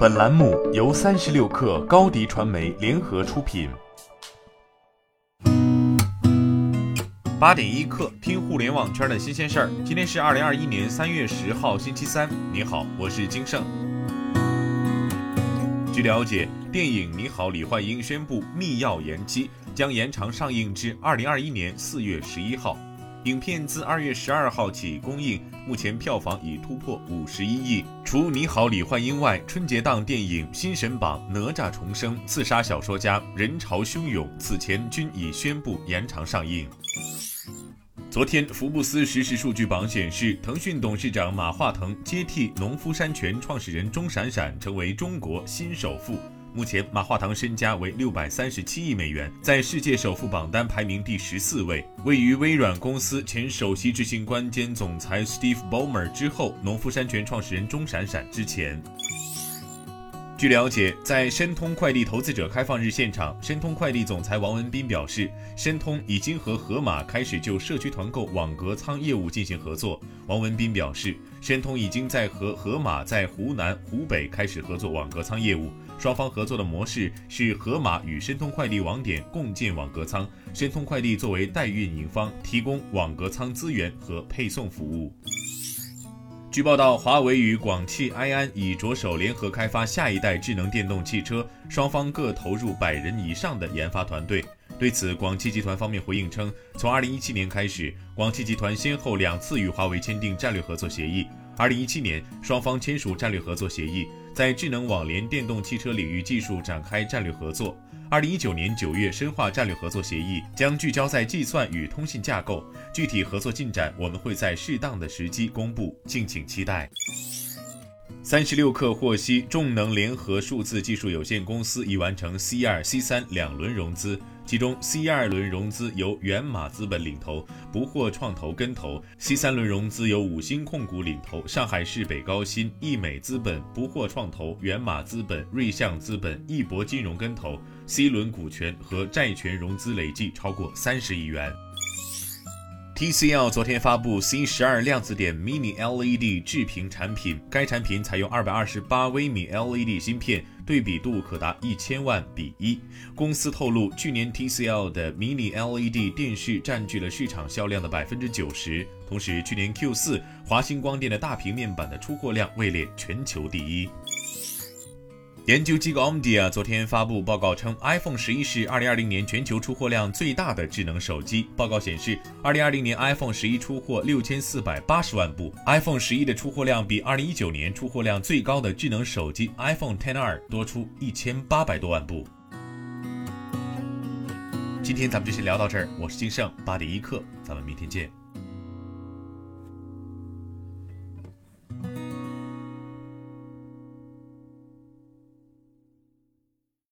本栏目由三十六氪高低传媒联合出品。八点一刻，听互联网圈的新鲜事儿。今天是二零二一年三月十号，星期三。你好，我是金盛。据了解，电影《你好，李焕英》宣布密钥延期，将延长上映至二零二一年四月十一号。影片自二月十二号起公映，目前票房已突破五十一亿。除《你好，李焕英》外，春节档电影《新神榜》《哪吒重生》《刺杀小说家》《人潮汹涌》此前均已宣布延长上映。昨天，福布斯实时数据榜显示，腾讯董事长马化腾接替农夫山泉创始人钟闪闪，成为中国新首富。目前，马化腾身家为六百三十七亿美元，在世界首富榜单排名第十四位，位于微软公司前首席执行官兼总裁 Steve Ballmer 之后，农夫山泉创始人钟闪闪之前。据了解，在申通快递投资者开放日现场，申通快递总裁王文斌表示，申通已经和盒马开始就社区团购网格仓业务进行合作。王文斌表示，申通已经在和盒马在湖南、湖北开始合作网格仓业务，双方合作的模式是盒马与申通快递网点共建网格仓，申通快递作为代运营方提供网格仓资源和配送服务。据报道，华为与广汽埃安已着手联合开发下一代智能电动汽车，双方各投入百人以上的研发团队。对此，广汽集团方面回应称，从2017年开始，广汽集团先后两次与华为签订战略合作协议。2017年，双方签署战略合作协议，在智能网联电动汽车领域技术展开战略合作。二零一九年九月深化战略合作协议，将聚焦在计算与通信架构。具体合作进展，我们会在适当的时机公布，敬请期待。三十六氪获悉，众能联合数字技术有限公司已完成 C 二、C 三两轮融资。其中，C 二轮融资由源码资本领投，不惑创投跟投；C 三轮融资由五星控股领投，上海市北高新、易美资本、不惑创投、源码资本、瑞象资本、易博金融跟投。C 轮股权和债权融资累计超过三十亿元。TCL 昨天发布 C 十二量子点 Mini LED 智屏产品，该产品采用二百二十八微米 LED 芯片，对比度可达一千万比一。公司透露，去年 TCL 的 Mini LED 电视占据了市场销量的百分之九十，同时去年 Q 四华星光电的大屏面板的出货量位列全球第一。研究机构 Omdia 昨天发布报告称，iPhone 十一是二零二零年全球出货量最大的智能手机。报告显示，二零二零年 iPhone 十一出货六千四百八十万部，iPhone 十一的出货量比二零一九年出货量最高的智能手机 iPhone X 多出一千八百多万部。今天咱们就先聊到这儿，我是金盛八点一刻，咱们明天见。